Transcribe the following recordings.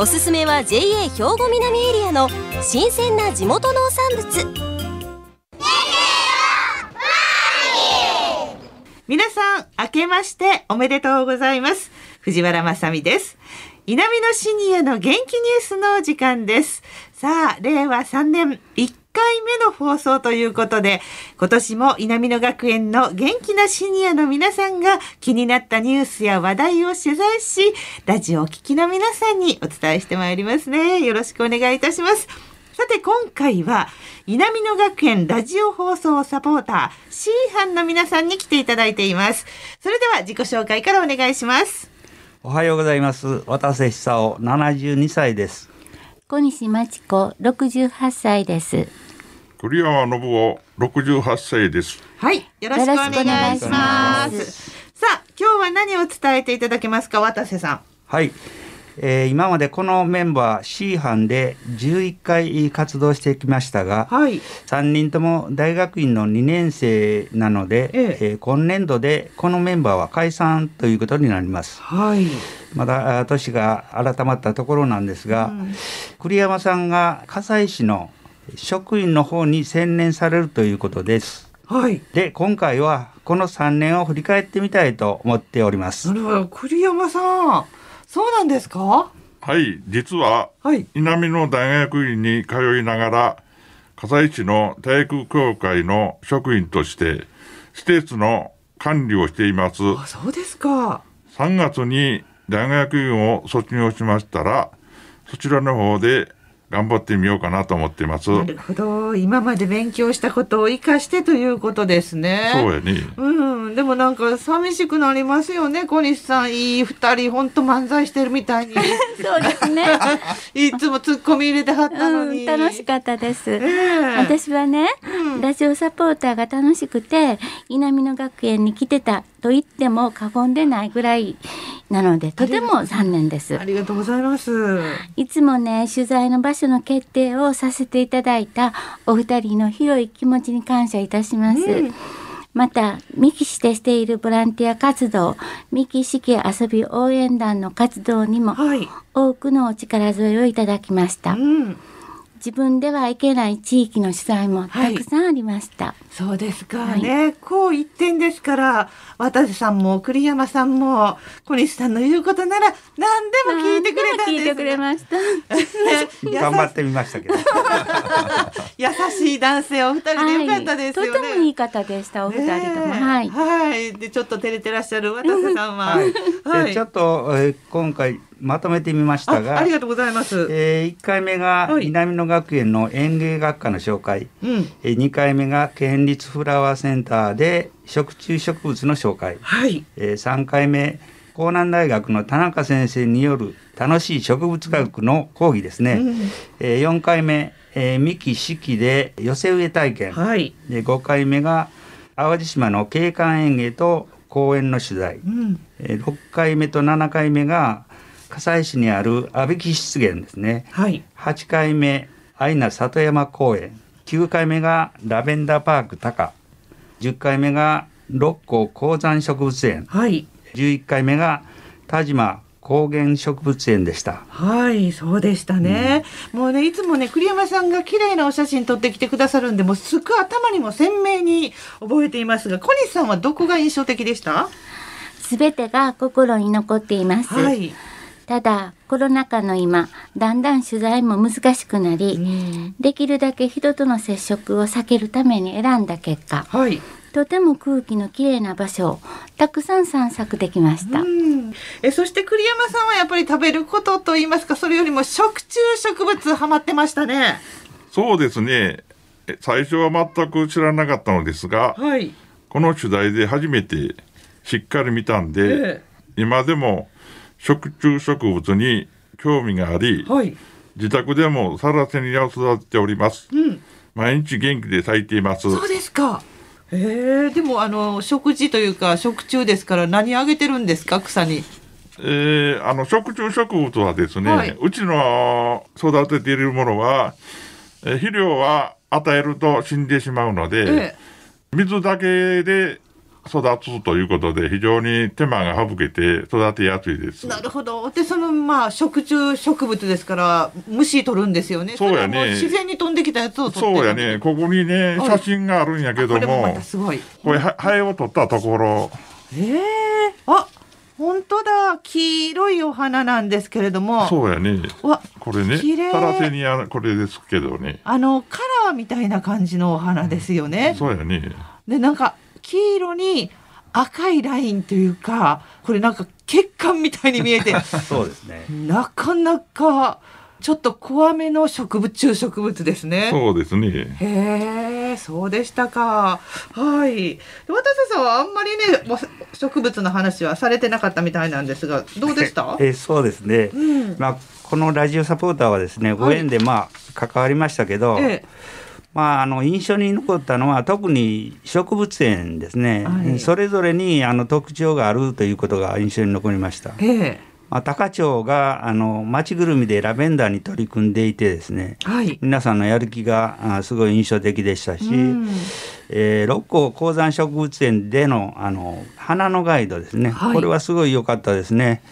おすすめは JA 兵庫南エリアの新鮮な地元農産物。皆さん明けましておめでとうございます。藤原まさです。南のシニアの元気ニュースの時間です。さあ令和3年1回目の放送ということで、今年も稲美野学園の元気なシニアの皆さんが気になったニュースや話題を取材し、ラジオを聴きの皆さんにお伝えしてまいりますね。よろしくお願いいたします。さて今回は稲美野学園ラジオ放送サポーター C 班の皆さんに来ていただいています。それでは自己紹介からお願いします。おはようございます。渡瀬久夫72歳です。小西真知子68歳です。栗山信夫六十八歳です。はい、よろしくお願いします。さあ、今日は何を伝えていただけますか、渡瀬さん。はい。えー、今までこのメンバー C 班で11回活動してきましたが、はい、3人とも大学院の2年生なので、えええー、今年度でこのメンバーは解散ということになります。はい、まだ年が改まったところなんですが、うん、栗山さんが葛西市の職員の方に専念されるということです。はい。で、今回はこの3年を振り返ってみたいと思っております。なるほど。栗山さん、そうなんですか？はい、実は、はい、南の大学院に通いながら、笠市の体育協会の職員として、施設の管理をしています。あ、そうですか。3月に大学院を卒業しましたら、そちらの方で頑張ってみようかなと思っています。なるほど。今まで勉強したことを生かしてということですね。そうやね。うん。でもなんか寂しくなりますよね。小西さん、いい二人、本当漫才してるみたいに。そうですね。いつもツッコミ入れてはったのに。うん、楽しかったです。えー、私はね、うん、ラジオサポーターが楽しくて、稲美野学園に来てたと言っても過言でないぐらいなのでとても残念です。ありがとうございます。いつもね取材の場所の決定をさせていただいたお二人の広い気持ちに感謝いたします、うん、また三木市でしているボランティア活動三木市家遊び応援団の活動にも多くのお力添えをいただきました、うん自分では行けない地域の取材もたくさんありました。はい、そうですかね、はい、こう一点ですから渡瀬さんも栗山さんも小西さんの言うことなら何でも聞いてくれたんです、聞いてくれました。頑張ってみましたけど。優しい男性お二人でよかったですよね。はい、とてもいい方でしたお二人とも。はい。はい。でちょっと照れてらっしゃる渡瀬さんは。はい。ちょっと、えー、今回まとめてみましたがありがとうございます、えー、1回目が南野学園の園芸学科の紹介、はい、えー、2回目が県立フラワーセンターで食虫植物の紹介、はい。えー、3回目江南大学の田中先生による楽しい植物学の講義ですね、うん、えー、4回目、えー、三木四季で寄せ植え体験、はい、で5回目が淡路島の景観園芸と公園の取材、うん、えー、6回目と7回目が葛西市にある阿部木湿原ですね、はい、8回目アイナ里山公園9回目がラベンダーパーク高10回目が六甲高山植物園、はい、11回目が田島高原植物園でした。はい、そうでしたね。うん、もうね、いつもね、栗山さんが綺麗なお写真撮ってきてくださるんで、もうすぐ頭にも鮮明に覚えていますが、小西さんはどこが印象的でした？すべてが心に残っています。はい。ただコロナ禍の今だんだん取材も難しくなり、うん、できるだけ人との接触を避けるために選んだ結果、はい、とても空気のきれいな場所をたくさん散策できました、うん、えそして栗山さんはやっぱり食べることと言いますかそれよりも食虫植物ハマってましたね。そうですね。最初は全く知らなかったのですが、はい、この取材で初めてしっかり見たんで、ええ、今でも食虫植物に興味があり、はい、自宅でもサラセニアを育てております、うん、毎日元気で咲いています。そうですか。えー、でもあの食事というか食虫ですから何あげてるんですか？草に。えー、あの食虫植物はですね、はい、うちの育てているものは、えー、肥料は与えると死んでしまうので、えー、水だけで育つということで非常に手間が省けて育てやすいです。なるほど。でそのまあ食虫植物ですから虫取るんですよね。そうやね。自然に飛んできたやつをそうやね。ここにね写真があるんやけども、これもまたすごい。これハエを取ったところ。ええー、あ。本当だ黄色いお花なんですけれどもそうやねわこれねサラセニアこれですけどねあのカラーみたいな感じのお花ですよね、うん、そうやねでなんか黄色に赤いラインというかこれなんか血管みたいに見えて そうですねなかなかちょっと怖めの植物中植物ですね。そうですね。へえ、そうでしたか。はい。渡瀬さんはあんまりね、植物の話はされてなかったみたいなんですが、どうでした？え、そうですね。うん、まあこのラジオサポーターはですね、ご縁でまあ関わりましたけど。ええまあ、あの印象に残ったのは特に植物園ですね、はい、それぞれにあの特徴があるということが印象に残りました。ええ。まあ、高町があの町ぐるみでラベンダーに取り組んでいてですね、はい、皆さんのやる気があすごい印象的でしたし、えー、六甲高山植物園でのあの花のガイドですね、はい、これはすごい良かったですね。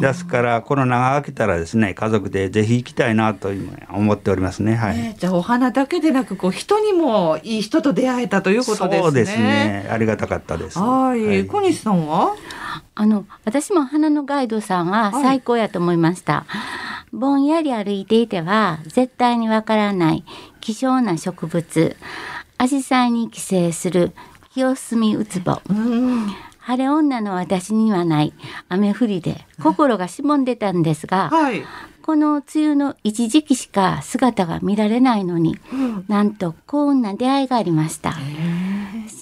ですからコロナが明けたらですね家族でぜひ行きたいなと思っておりますね。はい。えー、じゃあお花だけでなくこう人にもいい人と出会えたということですね。そうですね。ありがたかったです。はい。はい、小西さんは？あの私も花のガイドさんは最高やと思いました。はい、ぼんやり歩いていては絶対にわからない希少な植物、アジサイに寄生する清澄ウツボ。晴れ女の私にはない雨降りで心がしぼんでたんですが、はい、この梅雨の一時期しか姿が見られないのに、うん、なんと幸運な出会いがありました。し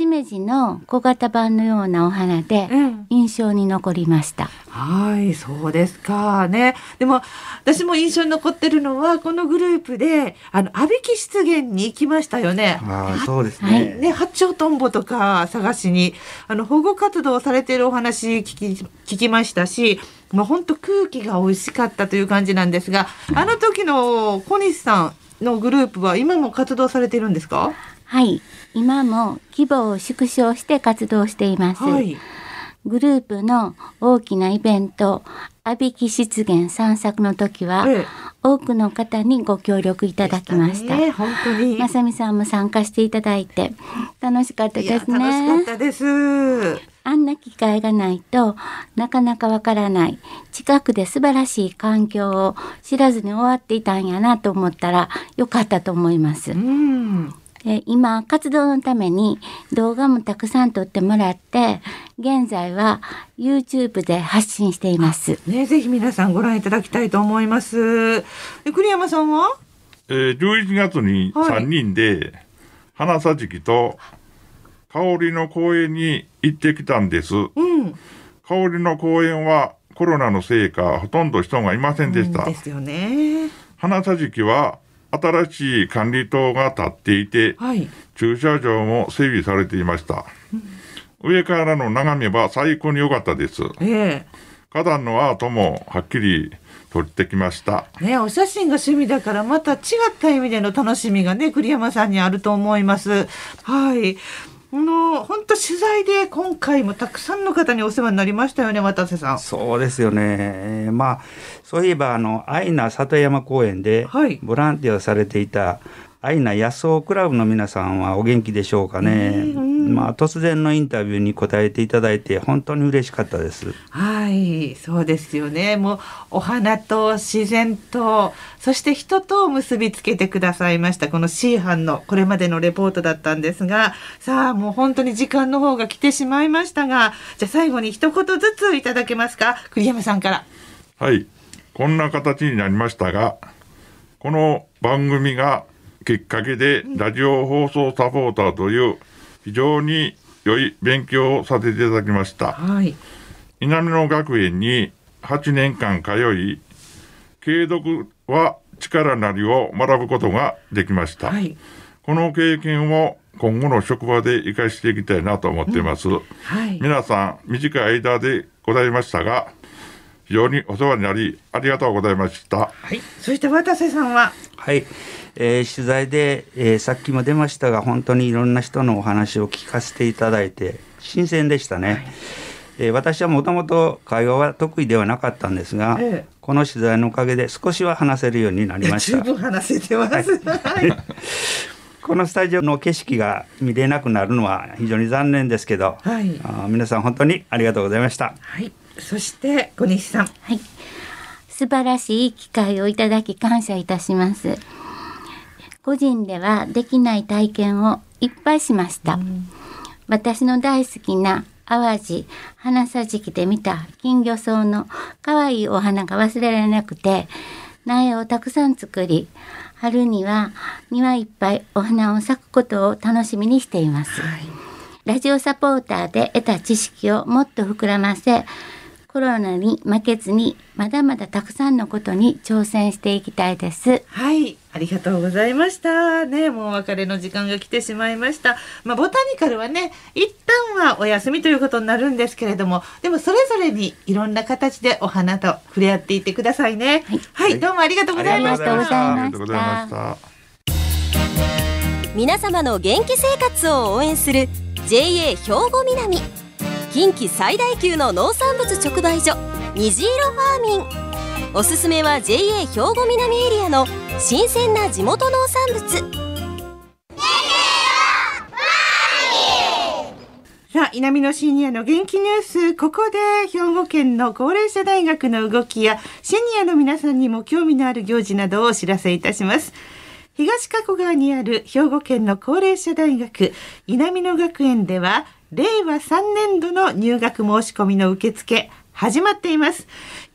めじの小型版のようなお花で印象に残りました。うん、はいそうですかねでも私も印象に残ってるのはこのグループであの阿ビき湿原に行きましたよね。あそうですね。はい、ね八丁トンボとか探しにあの保護活動されているお話聞き聞きましたし。もう本当空気が美味しかったという感じなんですが、あの時の小西さんのグループは今も活動されているんですか？はい今も規模を縮小して活動しています、はい、グループの大きなイベント阿ビき湿原散策の時は、ええ、多くの方にご協力いただきました。ね、本当に。まさみさんも参加していただいて楽しかったですね。楽しかったです。あんな機会がないとなかなかわからない近くで素晴らしい環境を知らずに終わっていたんやなと思ったらよかったと思います。うんで今活動のために動画もたくさん撮ってもらって現在は YouTube で発信しています。ね、ぜひ皆さんご覧いただきたいと思います。栗山さんは、えー、11月に3人で、花さじきと香りの公園に行ってきたんです。うん、香りの公園はコロナのせいかほとんど人がいませんでした。うん、ですよね。花さじきは新しい管理棟が建っていて、はい、駐車場も整備されていました。うん、上からの眺めは最高に良かったです。えー、花壇のアートもはっきり撮ってきました。ね、お写真が趣味だからまた違った意味での楽しみがね、栗山さんにあると思います。はい。あの本当取材で今回もたくさんの方にお世話になりましたよね渡瀬さん。そうですよね。まあそういえばあの愛名里山公園でボランティアをされていたアイナ野草クラブの皆さんはお元気でしょうかね。まあ突然のインタビューに答えていただいて本当に嬉しかったです。はい、そうですよね。もうお花と自然とそして人と結びつけてくださいましたこの C 班のこれまでのレポートだったんですが、さあもう本当に時間の方が来てしまいましたが、じゃあ最後に一言ずついただけますか？栗山さんから。はい、こんな形になりましたが、この番組がきっかけでラジオ放送サポーターという非常に良い勉強をさせていただきました。はい、稲美野学園に8年間通い、継続は力なりを学ぶことができました。はい、この経験を今後の職場で生かしていきたいなと思っています。うんはい、皆さん、短い間でございましたが、非常にお世話になり、ありがとうございました。はい。そして渡瀬さんははい。えー、取材で、えー、さっきも出ましたが、本当にいろんな人のお話を聞かせていただいて、新鮮でしたね。はいえー、私はもともと会話は得意ではなかったんですが、ええ、この取材のおかげで少しは話せるようになりました。十分話せてます。はい、このスタジオの景色が見れなくなるのは非常に残念ですけど、はい、あ皆さん本当にありがとうございました。はい、そして小西さん。はい。素晴らしい機会をいただき感謝いたします。個人ではできない体験をいっぱいしました。うん、私の大好きな淡路花さじきで見た金魚草の可愛いお花が忘れられなくて苗をたくさん作り春には庭いっぱいお花を咲くことを楽しみにしています、はい、ラジオサポーターで得た知識をもっと膨らませコロナに負けずにまだまだたくさんのことに挑戦していきたいです。はい。ありがとうございました。ねもうお別れの時間が来てしまいました。まあボタニカルはね一旦はお休みということになるんですけれどもでもそれぞれにいろんな形でお花と触れ合っていってくださいね。はい、はい、どうもありがとうございました。ありがとうございました。皆様の元気生活を応援する JA 兵庫南近畿最大級の農産物直売所虹色ファーミンおすすめは JA 兵庫南エリアの新鮮な地元農産物さあ、南のシニアの元気ニュース。ここで兵庫県の高齢者大学の動きやシニアの皆さんにも興味のある行事などをお知らせいたします。東加古川にある兵庫県の高齢者大学稲美野学園では令和3年度の入学申し込みの受付始まっています。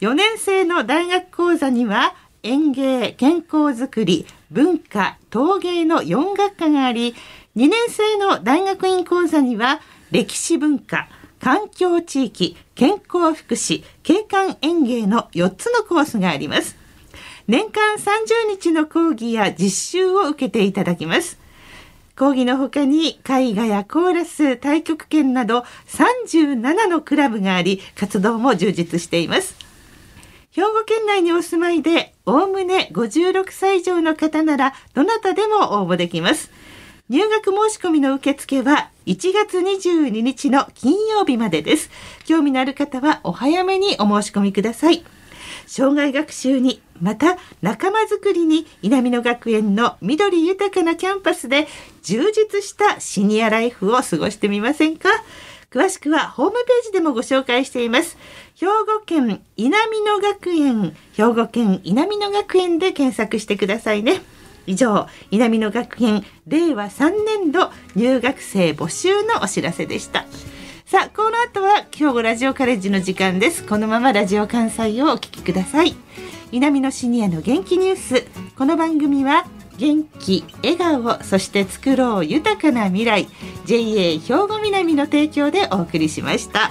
4年生の大学講座には園芸、健康づくり、文化、陶芸の4学科があり、2年生の大学院講座には歴史文化、環境地域、健康福祉、景観園芸の4つのコースがあります。年間30日の講義や実習を受けていただきます。講義の他に絵画やコーラス、太極拳など37のクラブがあり、活動も充実しています。兵庫県内にお住まいで、おおむね56歳以上の方なら、どなたでも応募できます。入学申し込みの受付は1月22日の金曜日までです。興味のある方はお早めにお申し込みください。障害学習にまた仲間づくりに稲美野学園の緑豊かなキャンパスで充実したシニアライフを過ごしてみませんか？詳しくはホームページでもご紹介しています。兵庫県稲美野学園兵庫県稲美野学園で検索してくださいね。以上稲美野学園令和3年度入学生募集のお知らせでした。さあこの後は兵庫ラジオカレッジの時間です。このままラジオ関西をお聞きください。南のシニアの元気ニュース。この番組は元気笑顔そして作ろう豊かな未来。JA 兵庫南の提供でお送りしました。